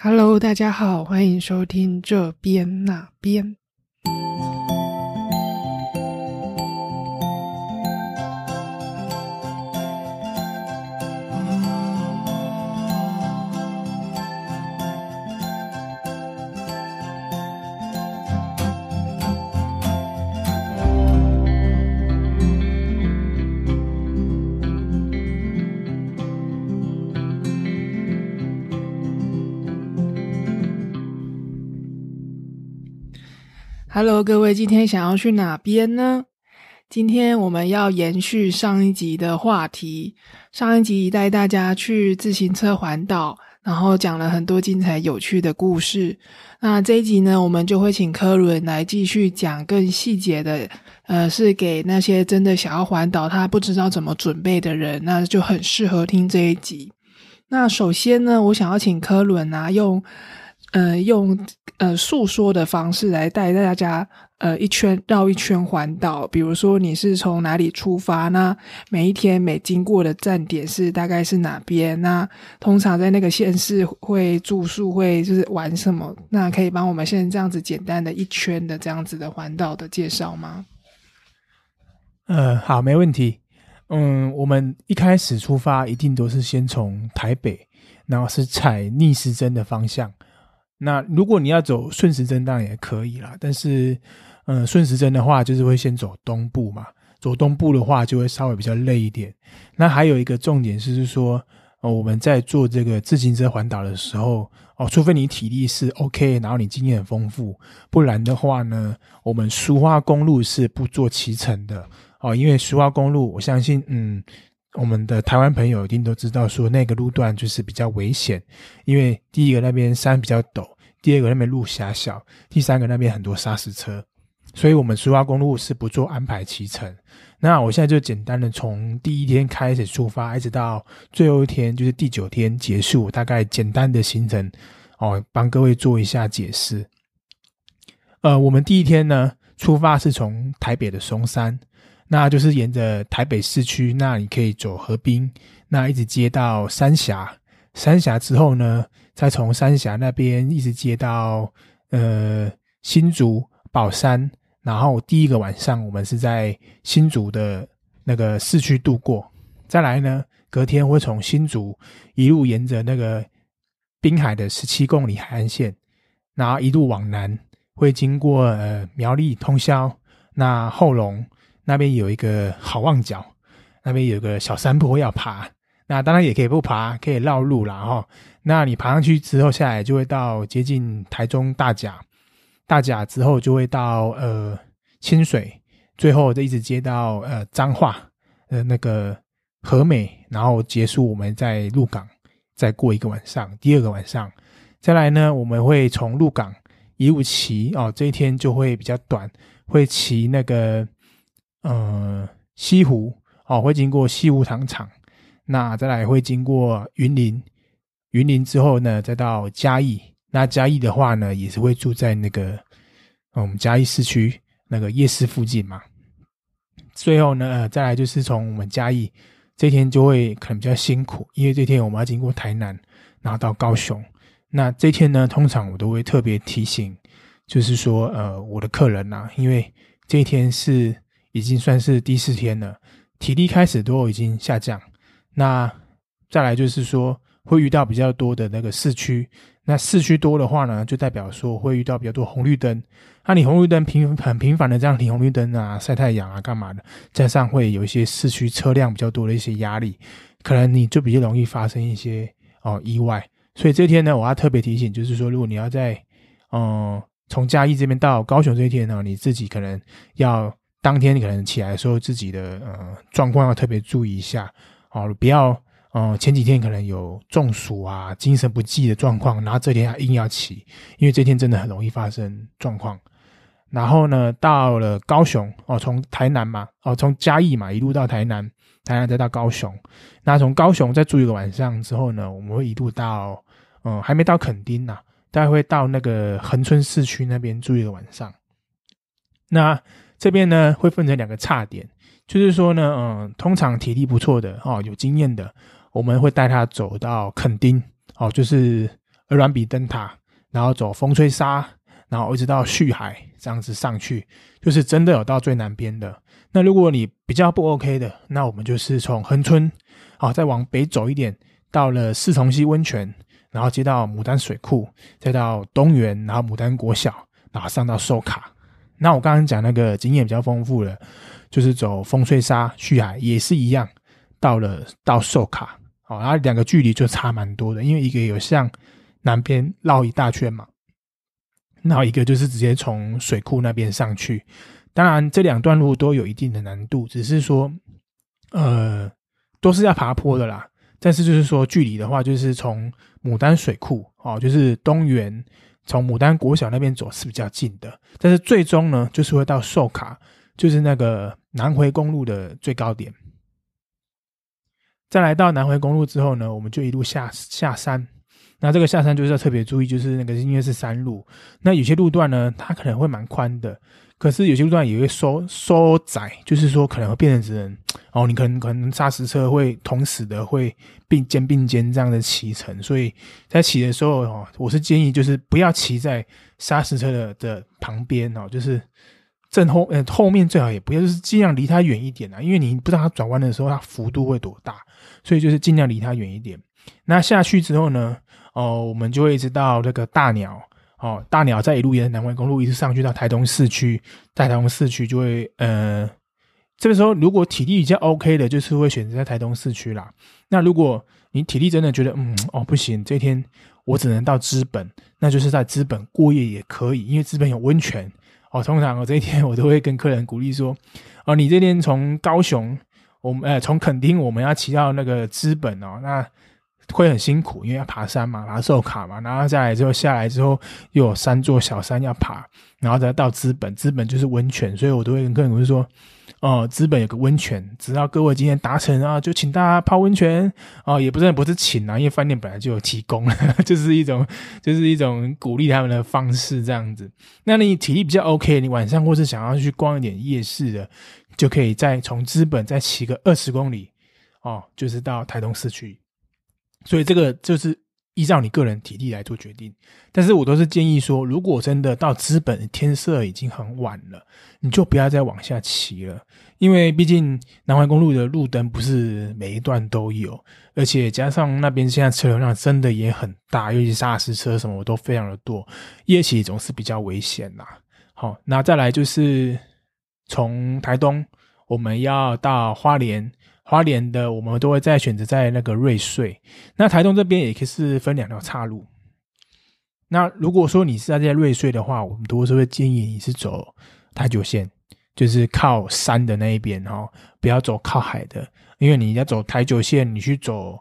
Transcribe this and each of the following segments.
Hello，大家好，欢迎收听这边那边。Hello，各位，今天想要去哪边呢？今天我们要延续上一集的话题。上一集带大家去自行车环岛，然后讲了很多精彩有趣的故事。那这一集呢，我们就会请科伦来继续讲更细节的，呃，是给那些真的想要环岛，他不知道怎么准备的人，那就很适合听这一集。那首先呢，我想要请科伦啊，用。呃，用呃诉说的方式来带大家呃一圈绕一圈环岛。比如说你是从哪里出发？那每一天每经过的站点是大概是哪边？那通常在那个县市会住宿会就是玩什么？那可以帮我们现在这样子简单的一圈的这样子的环岛的介绍吗？呃，好，没问题。嗯，我们一开始出发一定都是先从台北，然后是采逆时针的方向。那如果你要走顺时针，当然也可以啦。但是，嗯，顺时针的话，就是会先走东部嘛。走东部的话，就会稍微比较累一点。那还有一个重点是说，哦，我们在做这个自行车环岛的时候，哦，除非你体力是 OK，然后你经验很丰富，不然的话呢，我们苏花公路是不做骑乘的哦。因为苏花公路，我相信，嗯。我们的台湾朋友一定都知道，说那个路段就是比较危险，因为第一个那边山比较陡，第二个那边路狭小，第三个那边很多砂石车，所以我们苏花公路是不做安排骑乘。那我现在就简单的从第一天开始出发，一直到最后一天，就是第九天结束，大概简单的行程哦，帮各位做一下解释。呃，我们第一天呢出发是从台北的松山。那就是沿着台北市区，那你可以走河滨，那一直接到三峡，三峡之后呢，再从三峡那边一直接到呃新竹宝山，然后第一个晚上我们是在新竹的那个市区度过，再来呢，隔天会从新竹一路沿着那个滨海的十七公里海岸线，然后一路往南，会经过呃苗栗通宵，那后龙。那边有一个好望角，那边有个小山坡要爬，那当然也可以不爬，可以绕路了哈。那你爬上去之后下来，就会到接近台中大甲，大甲之后就会到呃清水，最后就一直接到呃彰化呃那个和美，然后结束我们在鹿港再过一个晚上，第二个晚上再来呢，我们会从鹿港一路骑哦，这一天就会比较短，会骑那个。呃，西湖哦，会经过西湖糖厂，那再来会经过云林，云林之后呢，再到嘉义。那嘉义的话呢，也是会住在那个我们嘉义市区那个夜市附近嘛。最后呢，呃再来就是从我们嘉义这天就会可能比较辛苦，因为这天我们要经过台南，然后到高雄。那这天呢，通常我都会特别提醒，就是说，呃，我的客人呐，因为这一天是。已经算是第四天了，体力开始都已经下降。那再来就是说，会遇到比较多的那个市区。那市区多的话呢，就代表说会遇到比较多红绿灯。那你红绿灯频很频繁的这样停红绿灯啊，晒太阳啊，干嘛的？加上会有一些市区车辆比较多的一些压力，可能你就比较容易发生一些哦意外。所以这天呢，我要特别提醒，就是说，如果你要在嗯从嘉义这边到高雄这一天呢，你自己可能要。当天你可能起来的时候，自己的呃状况要特别注意一下哦，不要呃前几天可能有中暑啊、精神不济的状况，然后这天还硬要起，因为这天真的很容易发生状况。然后呢，到了高雄哦，从台南嘛，哦从嘉义嘛一路到台南，台南再到高雄，那从高雄再住一个晚上之后呢，我们会一路到嗯还没到垦丁呐，大概会到那个恒春市区那边住一个晚上，那。这边呢会分成两个差点，就是说呢，嗯，通常体力不错的哦，有经验的，我们会带他走到垦丁哦，就是鹅銮比灯塔，然后走风吹沙，然后一直到旭海这样子上去，就是真的有到最南边的。那如果你比较不 OK 的，那我们就是从恒春，好再往北走一点，到了四重溪温泉，然后接到牡丹水库，再到东园，然后牡丹国小，然后上到寿卡。那我刚刚讲那个经验比较丰富的，就是走风吹沙旭海也是一样，到了到寿卡，好，然后两个距离就差蛮多的，因为一个有向南边绕一大圈嘛，然后一个就是直接从水库那边上去。当然这两段路都有一定的难度，只是说，呃，都是要爬坡的啦。但是就是说距离的话，就是从牡丹水库哦，就是东园。从牡丹国小那边走是比较近的，但是最终呢，就是会到寿卡，就是那个南回公路的最高点。再来到南回公路之后呢，我们就一路下下山。那这个下山就是要特别注意，就是那个因为是山路，那有些路段呢，它可能会蛮宽的。可是有些路段也会缩缩窄，就是说可能会变成只能哦，你可能可能砂石车会同时的会并肩并肩这样的骑乘，所以在骑的时候哦，我是建议就是不要骑在砂石车的的旁边哦，就是正后呃后面最好也不要，就是尽量离它远一点啊，因为你不知道它转弯的时候它幅度会多大，所以就是尽量离它远一点。那下去之后呢，哦，我们就会一直到那个大鸟。哦，大鸟在一路沿南回公路一直上去到台东市区，在台东市区就会，呃，这个时候如果体力比较 OK 的，就是会选择在台东市区啦。那如果你体力真的觉得，嗯，哦不行，这天我只能到资本，那就是在资本过夜也可以，因为资本有温泉。哦，通常我这一天我都会跟客人鼓励说，哦，你这天从高雄，我们呃从垦丁我们要骑到那个资本哦，那。会很辛苦，因为要爬山嘛，爬寿卡嘛，然后下来之后下来之后又有三座小山要爬，然后再到资本，资本就是温泉，所以我都会跟客人说，哦，资本有个温泉，只要各位今天达成啊，就请大家泡温泉哦，也不是不是请啊，因为饭店本来就有提供，就是一种就是一种鼓励他们的方式这样子。那你体力比较 OK，你晚上或是想要去逛一点夜市的，就可以再从资本再骑个二十公里哦，就是到台东市区。所以这个就是依照你个人体力来做决定，但是我都是建议说，如果真的到资本天色已经很晚了，你就不要再往下骑了，因为毕竟南环公路的路灯不是每一段都有，而且加上那边现在车流量真的也很大，尤其是砂石车什么都非常的多，夜骑总是比较危险啦。好，那再来就是从台东我们要到花莲。花莲的我们都会再选择在那个瑞穗，那台东这边也可以是分两条岔路。那如果说你是在瑞穗的话，我们都是会建议你是走台九线，就是靠山的那一边哦，不要走靠海的，因为你要走台九线，你去走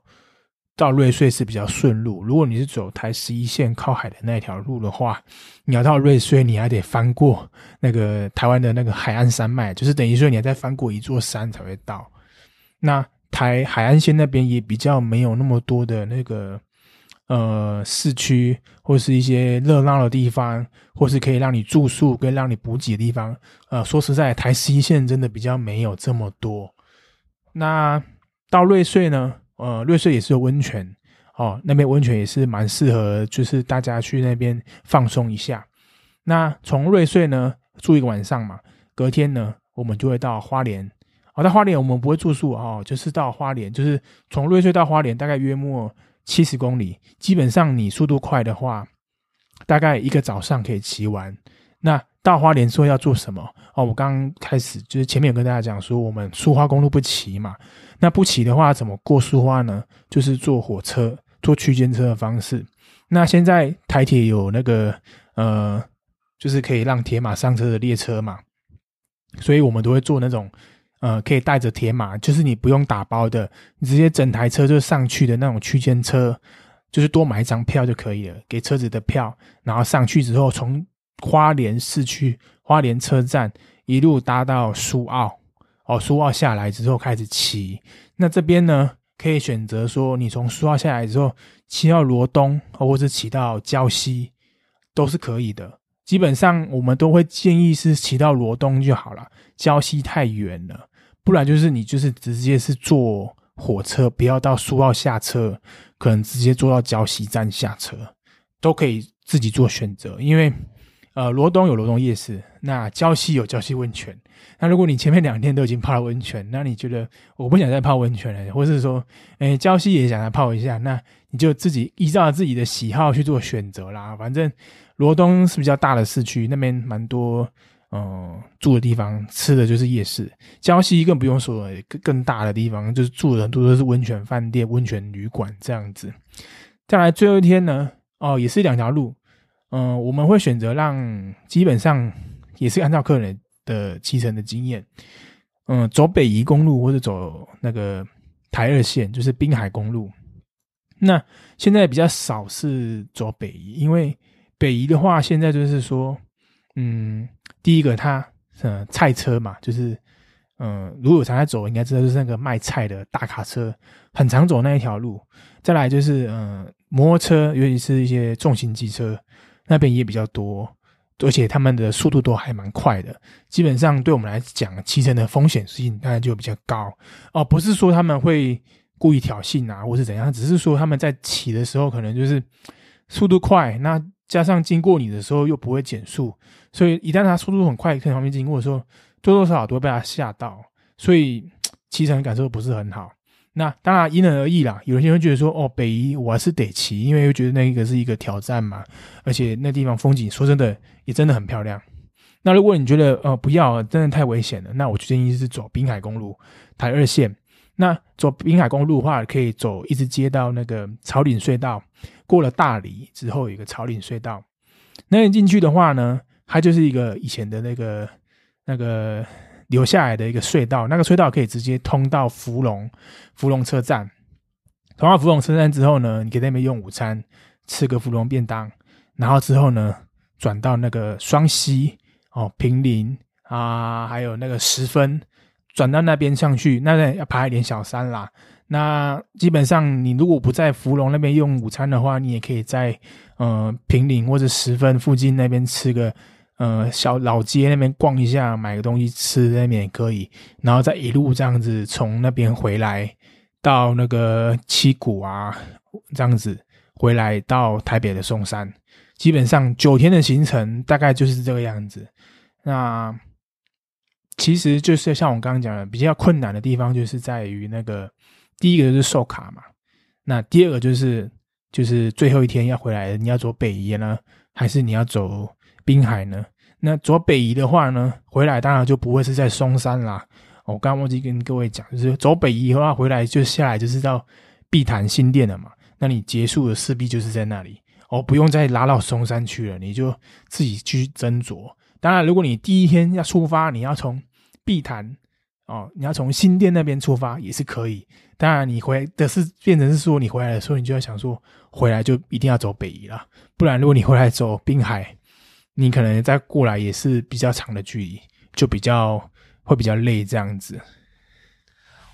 到瑞穗是比较顺路。如果你是走台十一线靠海的那一条路的话，你要到瑞穗，你还得翻过那个台湾的那个海岸山脉，就是等于说你要再翻过一座山才会到。那台海岸线那边也比较没有那么多的那个呃市区或是一些热闹的地方，或是可以让你住宿跟让你补给的地方。呃，说实在，台西线真的比较没有这么多。那到瑞穗呢？呃，瑞穗也是有温泉哦，那边温泉也是蛮适合，就是大家去那边放松一下。那从瑞穗呢住一个晚上嘛，隔天呢我们就会到花莲。好，到花莲我们不会住宿哦，就是到花莲，就是从瑞穗到花莲大概约莫七十公里。基本上你速度快的话，大概一个早上可以骑完。那到花莲说要做什么？哦，我刚开始就是前面有跟大家讲说，我们苏花公路不骑嘛。那不骑的话，怎么过苏花呢？就是坐火车，坐区间车的方式。那现在台铁有那个呃，就是可以让铁马上车的列车嘛，所以我们都会坐那种。呃，可以带着铁马，就是你不用打包的，你直接整台车就上去的那种区间车，就是多买一张票就可以了，给车子的票，然后上去之后，从花莲市区花莲车站一路搭到苏澳，哦，苏澳下来之后开始骑。那这边呢，可以选择说，你从苏澳下来之后骑到罗东，或者骑到礁溪，都是可以的。基本上我们都会建议是骑到罗东就好了，礁溪太远了，不然就是你就是直接是坐火车，不要到苏澳下车，可能直接坐到礁溪站下车。都可以自己做选择，因为呃，罗东有罗东夜市，那礁溪有礁溪温泉。那如果你前面两天都已经泡了温泉，那你觉得我不想再泡温泉了，或是说，哎，礁溪也想来泡一下，那你就自己依照自己的喜好去做选择啦。反正罗东是比较大的市区，那边蛮多嗯住的地方，吃的就是夜市。礁溪更不用说，更更大的地方就是住的很多都是温泉饭店、温泉旅馆这样子。再来最后一天呢，哦，也是两条路，嗯，我们会选择让基本上也是按照客人。的骑乘的经验，嗯，走北宜公路或者走那个台二线，就是滨海公路。那现在比较少是走北宜，因为北宜的话，现在就是说，嗯，第一个它，呃，菜车嘛，就是，嗯，如果常在走，应该知道就是那个卖菜的大卡车，很常走那一条路。再来就是，嗯，摩托车，尤其是一些重型机车，那边也比较多。而且他们的速度都还蛮快的，基本上对我们来讲，骑乘的风险性当然就比较高哦。不是说他们会故意挑衅啊，或是怎样，只是说他们在骑的时候可能就是速度快，那加上经过你的时候又不会减速，所以一旦他速度很快可能旁边经过的时候，多多少少都会被他吓到，所以骑乘感受不是很好。那当然因人而异啦，有些人会觉得说，哦，北移我还是得骑，因为又觉得那个是一个挑战嘛，而且那地方风景说真的也真的很漂亮。那如果你觉得呃不要，真的太危险了，那我建议是走滨海公路台二线。那走滨海公路的话，可以走一直接到那个草岭隧道，过了大理之后有一个草岭隧道，那你进去的话呢，它就是一个以前的那个那个。留下来的一个隧道，那个隧道可以直接通到福隆，福隆车站。通到福隆车站之后呢，你可以在那边用午餐，吃个福隆便当，然后之后呢，转到那个双溪哦，平林啊，还有那个十分，转到那边上去，那要爬一点小山啦。那基本上你如果不在福隆那边用午餐的话，你也可以在呃平林或者十分附近那边吃个。呃，小老街那边逛一下，买个东西吃那边也可以，然后再一路这样子从那边回来，到那个七股啊，这样子回来到台北的松山，基本上九天的行程大概就是这个样子。那其实就是像我刚刚讲的，比较困难的地方就是在于那个第一个就是售卡嘛，那第二个就是就是最后一天要回来，你要走北移呢，还是你要走？滨海呢？那走北移的话呢，回来当然就不会是在松山啦。我刚刚忘记跟各位讲，就是走北移的话，回来就下来就是到碧潭新店了嘛。那你结束的势必就是在那里哦，不用再拉到松山去了，你就自己去斟酌。当然，如果你第一天要出发，你要从碧潭哦，你要从新店那边出发也是可以。当然，你回的是变成是说，你回来的时候，你就要想说，回来就一定要走北移了，不然如果你回来走滨海。你可能再过来也是比较长的距离，就比较会比较累这样子。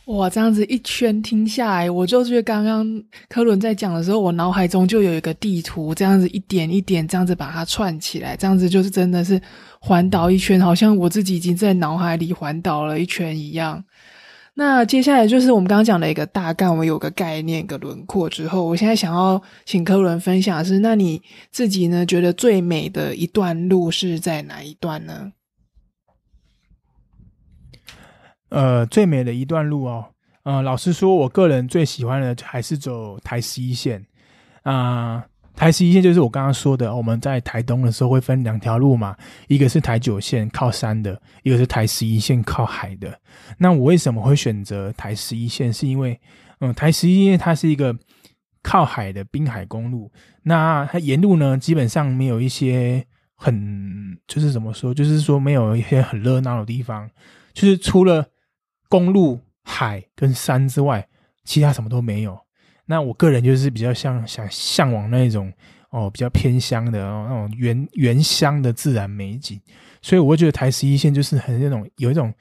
哇，这样子一圈听下来，我就觉得刚刚科伦在讲的时候，我脑海中就有一个地图，这样子一点一点这样子把它串起来，这样子就是真的是环岛一圈，好像我自己已经在脑海里环岛了一圈一样。那接下来就是我们刚刚讲的一个大概，我们有个概念、个轮廓之后，我现在想要请科伦分享的是，那你自己呢觉得最美的一段路是在哪一段呢？呃，最美的一段路哦，呃，老实说，我个人最喜欢的还是走台十一线啊。台十一线就是我刚刚说的，我们在台东的时候会分两条路嘛，一个是台九线靠山的，一个是台十一线靠海的。那我为什么会选择台十一线？是因为，嗯，台十一线它是一个靠海的滨海公路，那它沿路呢基本上没有一些很，就是怎么说，就是说没有一些很热闹的地方，就是除了公路、海跟山之外，其他什么都没有。那我个人就是比较像想向往那种哦，比较偏乡的哦那种原原乡的自然美景，所以我会觉得台十一线就是很那种有一种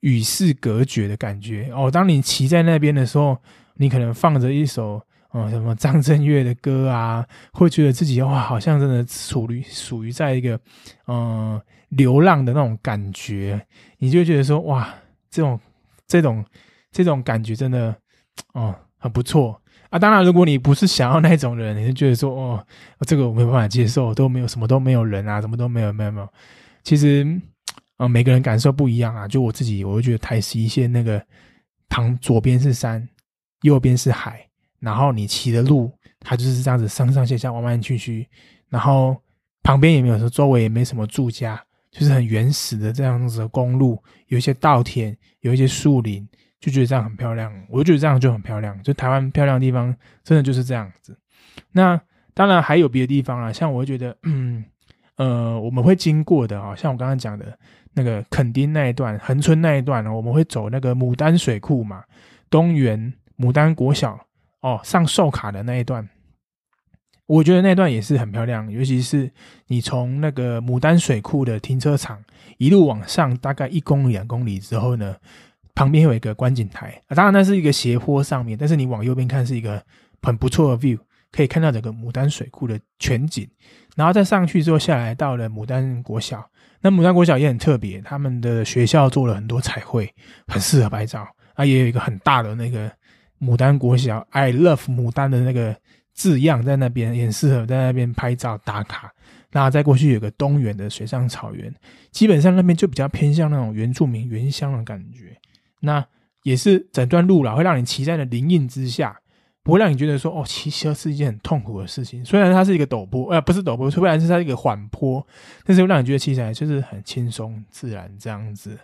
与世隔绝的感觉哦。当你骑在那边的时候，你可能放着一首哦什么张震岳的歌啊，会觉得自己哇，好像真的处于属于在一个嗯流浪的那种感觉，你就觉得说哇，这种这种这种感觉真的哦很不错。啊。当然，如果你不是想要那种人，你就觉得说哦，这个我没办法接受，都没有什么都没有人啊，什么都没有，没有没有。其实，嗯，每个人感受不一样啊。就我自己，我会觉得台西线那个旁左边是山，右边是海，然后你骑的路，它就是这样子上上下下弯弯曲曲，然后旁边也没有说周围也没什么住家。就是很原始的这样子的公路，有一些稻田，有一些树林，就觉得这样很漂亮。我就觉得这样就很漂亮。就台湾漂亮的地方，真的就是这样子。那当然还有别的地方啊，像我会觉得，嗯，呃，我们会经过的啊，像我刚刚讲的那个垦丁那一段、横村那一段呢，我们会走那个牡丹水库嘛，东园牡丹国小哦，上寿卡的那一段。我觉得那段也是很漂亮，尤其是你从那个牡丹水库的停车场一路往上，大概一公里、两公里之后呢，旁边有一个观景台啊，当然那是一个斜坡上面，但是你往右边看是一个很不错的 view，可以看到整个牡丹水库的全景。然后再上去之后下来到了牡丹国小，那牡丹国小也很特别，他们的学校做了很多彩绘，很适合拍照啊，也有一个很大的那个牡丹国小 I love 牡丹的那个。字样在那边也适合在那边拍照打卡。然后再过去有个东园的水上草原，基本上那边就比较偏向那种原住民原乡的感觉。那也是整段路啦，会让你骑在了林荫之下，不会让你觉得说哦，骑车是一件很痛苦的事情。虽然它是一个陡坡，呃，不是陡坡，虽然是它一个缓坡，但是会让你觉得骑起来就是很轻松自然这样子。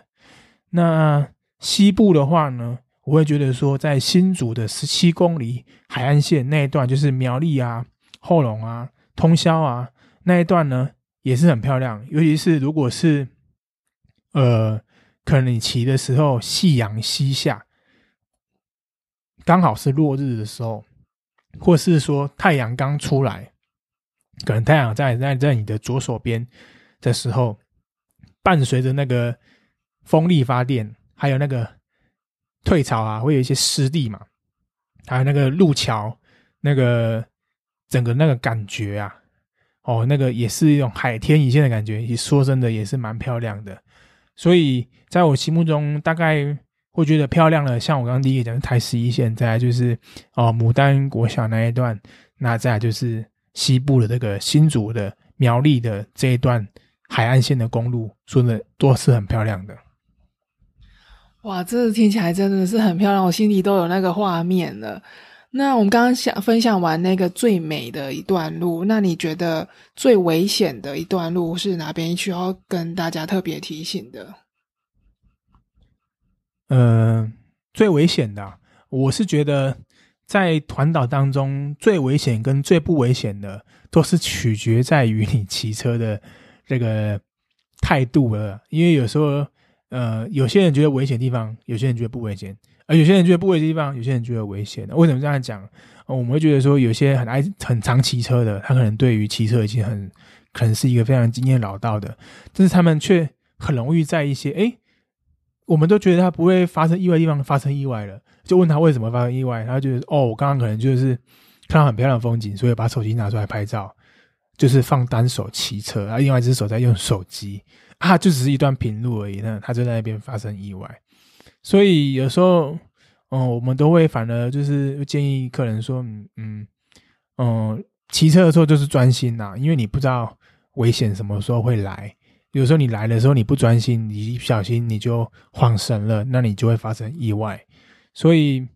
那西部的话呢？我会觉得说，在新竹的十七公里海岸线那一段，就是苗栗啊、后龙啊、通宵啊那一段呢，也是很漂亮。尤其是如果是，呃，可能你骑的时候，夕阳西下，刚好是落日的时候，或是说太阳刚出来，可能太阳在在在你的左手边的时候，伴随着那个风力发电，还有那个。退潮啊，会有一些湿地嘛，还有那个路桥，那个整个那个感觉啊，哦，那个也是一种海天一线的感觉。说真的，也是蛮漂亮的。所以在我心目中，大概会觉得漂亮的，像我刚刚第一个讲的台十一线，再来就是哦牡丹国小那一段，那再来就是西部的这个新竹的苗栗的这一段海岸线的公路，说的都是很漂亮的。哇，这听起来真的是很漂亮，我心里都有那个画面了。那我们刚刚想分享完那个最美的一段路，那你觉得最危险的一段路是哪边需要跟大家特别提醒的？呃，最危险的，我是觉得在团岛当中最危险跟最不危险的，都是取决在于你骑车的这个态度了，因为有时候。呃，有些人觉得危险地方，有些人觉得不危险，而有些人觉得不危险地方，有些人觉得危险的。为什么这样讲？我们会觉得说，有些很爱很常骑车的，他可能对于骑车已经很可能是一个非常经验老道的，但是他们却很容易在一些哎，我们都觉得他不会发生意外的地方发生意外了，就问他为什么发生意外，他觉得哦，我刚刚可能就是看到很漂亮的风景，所以把手机拿出来拍照，就是放单手骑车，然后另外一只手在用手机。啊，就只是一段平路而已，那他就在那边发生意外，所以有时候，嗯，我们都会反而就是建议客人说，嗯嗯，骑车的时候就是专心呐，因为你不知道危险什么时候会来，有时候你来的时候你不专心，你一不小心你就晃神了，那你就会发生意外，所以，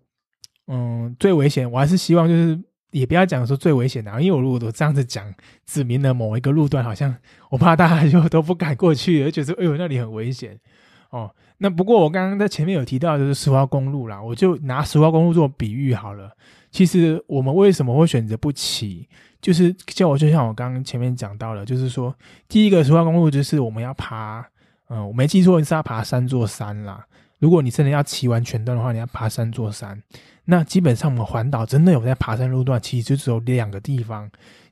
嗯，最危险，我还是希望就是。也不要讲说最危险的，因为我如果都这样子讲，指明了某一个路段，好像我怕大家就都不敢过去，而且说哎呦那里很危险哦。那不过我刚刚在前面有提到就是石花公路啦，我就拿石花公路做比喻好了。其实我们为什么会选择不骑，就是叫我就像我刚刚前面讲到了，就是说第一个石花公路就是我们要爬，嗯，我没记错是要爬三座山啦。如果你真的要骑完全段的话，你要爬三座山。那基本上我们环岛真的有在爬山路段，其实就只有两个地方。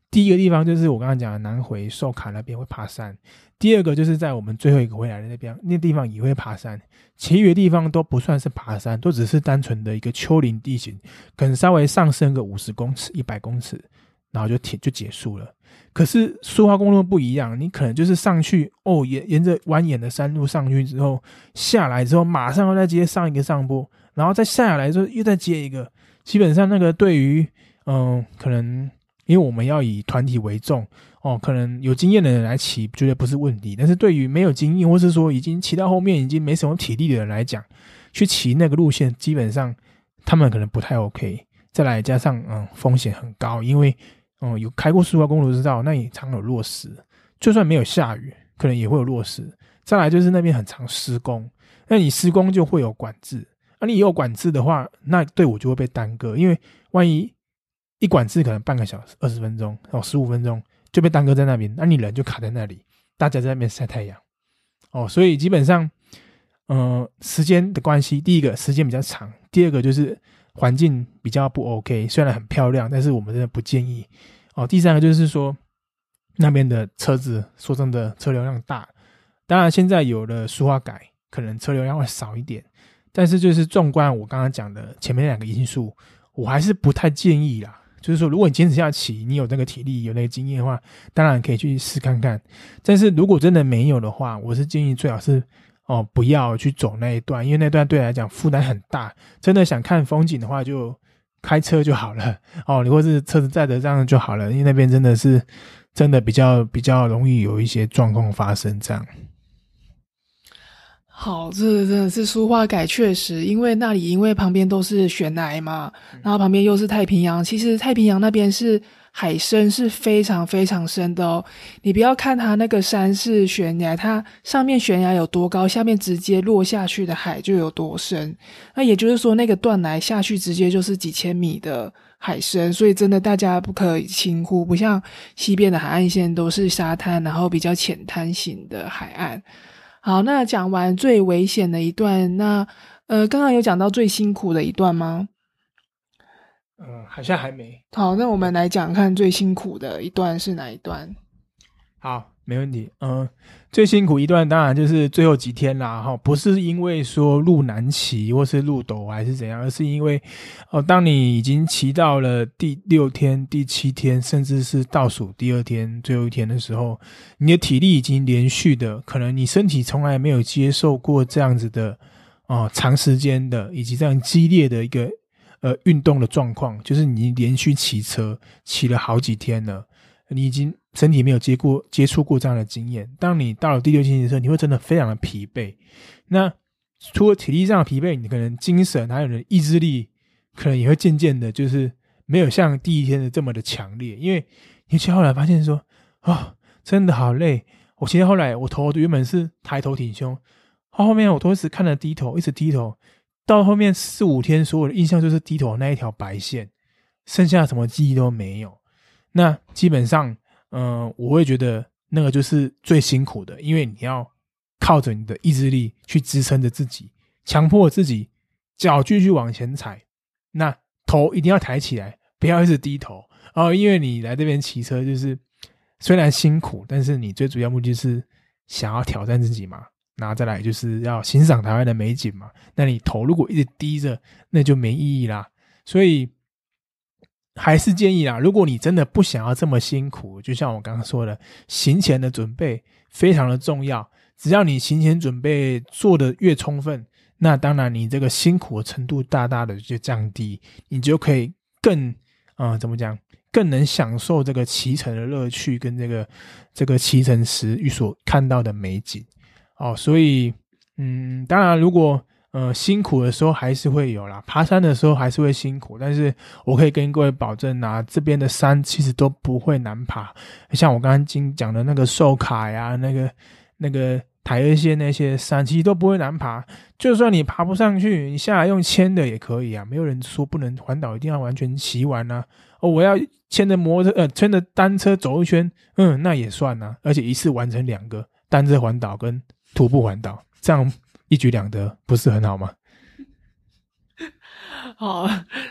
第一个地方就是我刚刚讲的南回寿卡那边会爬山，第二个就是在我们最后一个回来的那边，那地方也会爬山。其余的地方都不算是爬山，都只是单纯的一个丘陵地形，可能稍微上升个五十公尺、一百公尺，然后就停就结束了。可是苏花公路不一样，你可能就是上去哦，沿沿着蜿蜒的山路上去之后，下来之后马上要再接上一个上坡。然后再下来之后又再接一个，基本上那个对于嗯，可能因为我们要以团体为重哦，可能有经验的人来骑，绝对不是问题。但是对于没有经验，或是说已经骑到后面已经没什么体力的人来讲，去骑那个路线，基本上他们可能不太 OK。再来加上嗯，风险很高，因为嗯有开过苏花公路知道，那也常有落石，就算没有下雨，可能也会有落石。再来就是那边很常施工，那你施工就会有管制，啊，你有管制的话，那队伍就会被耽搁，因为万一一管制可能半个小时、二十分钟哦，十五分钟就被耽搁在那边，那你人就卡在那里，大家在那边晒太阳，哦，所以基本上，嗯，时间的关系，第一个时间比较长，第二个就是环境比较不 OK，虽然很漂亮，但是我们真的不建议，哦，第三个就是说那边的车子，说真的车流量大。当然，现在有了书画改，可能车流量会少一点，但是就是纵观我刚刚讲的前面两个因素，我还是不太建议啦。就是说，如果你坚持下骑，你有那个体力、有那个经验的话，当然可以去试看看。但是如果真的没有的话，我是建议最好是哦不要去走那一段，因为那段对来讲负担很大。真的想看风景的话，就开车就好了 哦，你或是车子载着这样就好了，因为那边真的是真的比较比较容易有一些状况发生这样。好，这真的是书画改，确实，因为那里因为旁边都是悬崖嘛，然后旁边又是太平洋，其实太平洋那边是海深是非常非常深的哦。你不要看它那个山是悬崖，它上面悬崖有多高，下面直接落下去的海就有多深。那也就是说，那个断崖下去直接就是几千米的海深，所以真的大家不可以轻忽，不像西边的海岸线都是沙滩，然后比较浅滩型的海岸。好，那讲完最危险的一段，那呃，刚刚有讲到最辛苦的一段吗？嗯，好像还没。好，那我们来讲看最辛苦的一段是哪一段？好。没问题，嗯，最辛苦一段当然就是最后几天啦，哈，不是因为说路难骑或是路陡还是怎样，而是因为，哦，当你已经骑到了第六天、第七天，甚至是倒数第二天、最后一天的时候，你的体力已经连续的，可能你身体从来没有接受过这样子的，哦，长时间的以及这样激烈的一个呃运动的状况，就是你连续骑车骑了好几天了。你已经身体没有接过接触过这样的经验，当你到了第六星期的时候，你会真的非常的疲惫。那除了体力上的疲惫，你可能精神还有你的意志力，可能也会渐渐的，就是没有像第一天的这么的强烈。因为你去后来发现说，啊，真的好累。我其实后来我头原本是抬头挺胸，到后面我都一直看着低头，一直低头，到后面四五天，所有的印象就是低头那一条白线，剩下什么记忆都没有。那基本上，嗯，我会觉得那个就是最辛苦的，因为你要靠着你的意志力去支撑着自己，强迫自己脚继续往前踩，那头一定要抬起来，不要一直低头哦。因为你来这边骑车，就是虽然辛苦，但是你最主要目的是想要挑战自己嘛。那再来就是要欣赏台湾的美景嘛。那你头如果一直低着，那就没意义啦。所以。还是建议啦，如果你真的不想要这么辛苦，就像我刚刚说的，行前的准备非常的重要。只要你行前准备做的越充分，那当然你这个辛苦的程度大大的就降低，你就可以更啊怎么讲，更能享受这个骑乘的乐趣跟这个这个骑乘时所看到的美景哦。所以嗯，当然如果。呃，辛苦的时候还是会有啦，爬山的时候还是会辛苦，但是我可以跟各位保证啊，这边的山其实都不会难爬。像我刚刚经讲的那个寿卡呀，那个那个台二线那些山，其实都不会难爬。就算你爬不上去，你下来用牵的也可以啊，没有人说不能环岛一定要完全骑完啊。哦，我要牵着摩托呃，牵着单车走一圈，嗯，那也算啊，而且一次完成两个单车环岛跟徒步环岛，这样。一举两得，不是很好吗？好，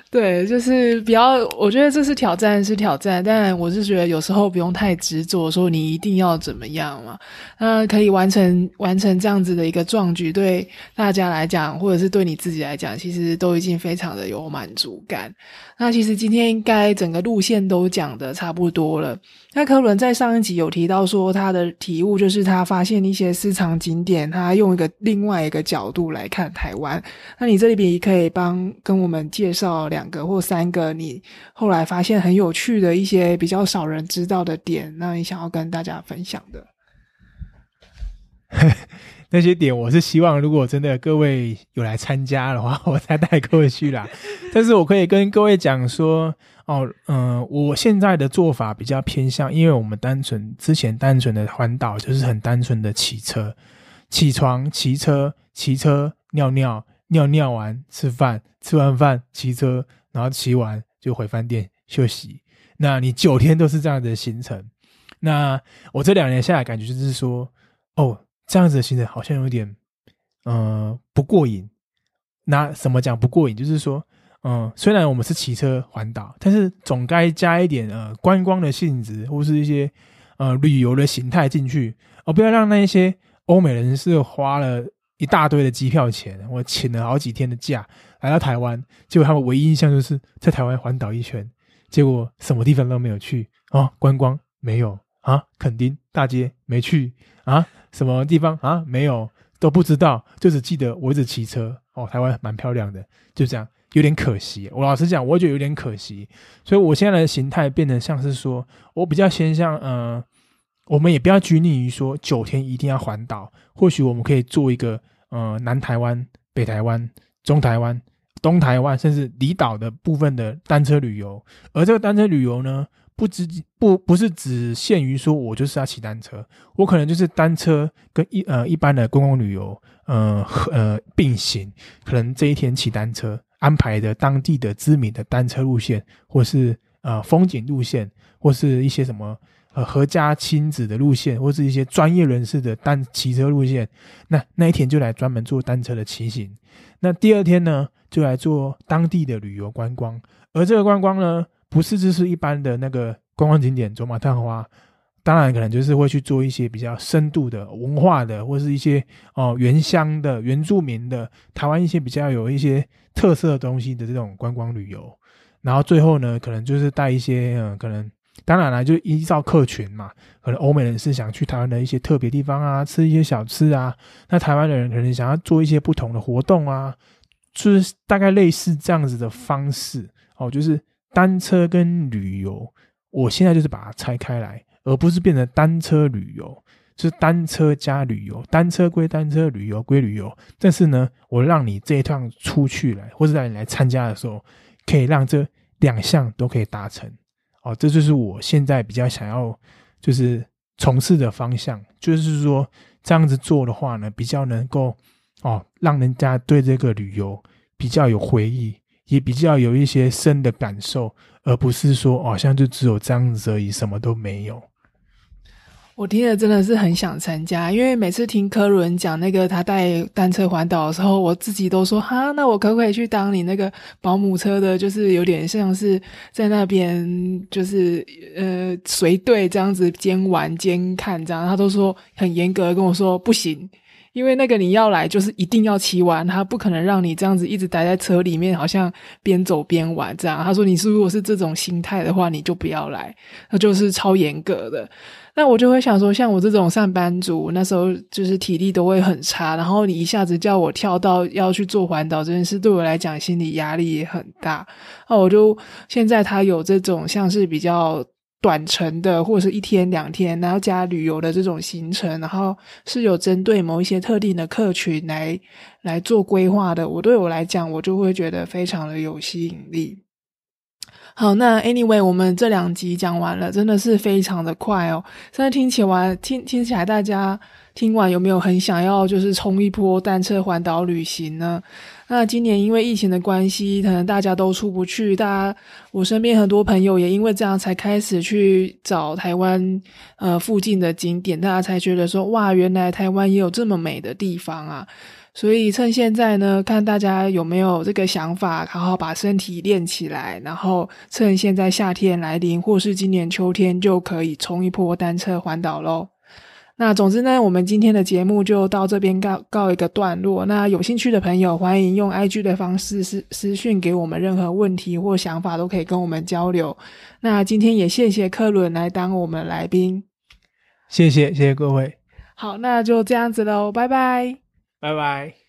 对，就是比较，我觉得这是挑战，是挑战。但我是觉得有时候不用太执着，说你一定要怎么样嘛。那可以完成完成这样子的一个壮举，对大家来讲，或者是对你自己来讲，其实都已经非常的有满足感。那其实今天应该整个路线都讲的差不多了。那科伦在上一集有提到说，他的体悟就是他发现一些私藏景点，他用一个另外一个角度来看台湾。那你这里边可以帮跟跟我们介绍两个或三个你后来发现很有趣的一些比较少人知道的点，那你想要跟大家分享的。那些点，我是希望如果真的各位有来参加的话，我再带各位去啦。但是我可以跟各位讲说，哦，嗯，我现在的做法比较偏向，因为我们单纯之前单纯的环岛就是很单纯的骑车，起床骑车，骑车尿尿，尿尿完吃饭，吃完饭骑车，然后骑完就回饭店休息。那你九天都是这样的行程，那我这两年下来感觉就是说，哦。这样子的行程好像有点，嗯，不过瘾。那什么讲不过瘾？就是说，嗯，虽然我们是骑车环岛，但是总该加一点呃观光的性质，或是一些呃旅游的形态进去，而不要让那一些欧美人士花了一大堆的机票钱，我请了好几天的假来到台湾，结果他们唯一印象就是在台湾环岛一圈，结果什么地方都没有去啊，观光没有啊，垦丁大街没去啊。什么地方啊？没有，都不知道，就只记得我一直骑车哦。台湾蛮漂亮的，就这样，有点可惜。我老实讲，我觉得有点可惜。所以我现在的形态变得像是说，我比较偏向，呃，我们也不要拘泥于说九天一定要环岛，或许我们可以做一个，呃，南台湾、北台湾、中台湾、东台湾，甚至离岛的部分的单车旅游。而这个单车旅游呢？不只不不是只限于说，我就是要骑单车，我可能就是单车跟一呃一般的公共旅游，呃呃并行，可能这一天骑单车安排的当地的知名的单车路线，或是呃风景路线，或是一些什么呃合家亲子的路线，或是一些专业人士的单骑车路线，那那一天就来专门做单车的骑行，那第二天呢就来做当地的旅游观光，而这个观光呢。不是，就是一般的那个观光景点走马探花，当然可能就是会去做一些比较深度的文化的，或是一些哦原乡的原住民的台湾一些比较有一些特色的东西的这种观光旅游。然后最后呢，可能就是带一些嗯，可能当然了，就依照客群嘛，可能欧美人是想去台湾的一些特别地方啊，吃一些小吃啊，那台湾的人可能想要做一些不同的活动啊，就是大概类似这样子的方式哦，就是。单车跟旅游，我现在就是把它拆开来，而不是变成单车旅游，是单车加旅游，单车归单车，旅游归旅游。但是呢，我让你这一趟出去来，或者让你来参加的时候，可以让这两项都可以达成。哦，这就是我现在比较想要就是从事的方向，就是说这样子做的话呢，比较能够哦，让人家对这个旅游比较有回忆。也比较有一些深的感受，而不是说哦像就只有这样子而已，什么都没有。我听了真的是很想参加，因为每次听科伦讲那个他带单车环岛的时候，我自己都说哈，那我可不可以去当你那个保姆车的？就是有点像是在那边，就是呃随队这样子兼玩兼看这样。他都说很严格跟我说不行。因为那个你要来就是一定要骑完，他不可能让你这样子一直待在车里面，好像边走边玩这样。他说你是如果是这种心态的话，你就不要来，那就是超严格的。那我就会想说，像我这种上班族，那时候就是体力都会很差，然后你一下子叫我跳到要去做环岛这件事，对我来讲心理压力也很大。那我就现在他有这种像是比较。短程的或者是一天两天，然后加旅游的这种行程，然后是有针对某一些特定的客群来来做规划的。我对我来讲，我就会觉得非常的有吸引力。好，那 anyway，我们这两集讲完了，真的是非常的快哦。现在听起来听听起来，大家听完有没有很想要就是冲一波单车环岛旅行呢？那今年因为疫情的关系，可能大家都出不去。大家，我身边很多朋友也因为这样才开始去找台湾呃附近的景点，大家才觉得说哇，原来台湾也有这么美的地方啊！所以趁现在呢，看大家有没有这个想法，好好把身体练起来，然后趁现在夏天来临，或是今年秋天就可以冲一波单车环岛喽。那总之呢，我们今天的节目就到这边告告一个段落。那有兴趣的朋友，欢迎用 IG 的方式私私讯给我们任何问题或想法，都可以跟我们交流。那今天也谢谢克伦来当我们来宾，谢谢谢谢各位。好，那就这样子喽，拜拜，拜拜。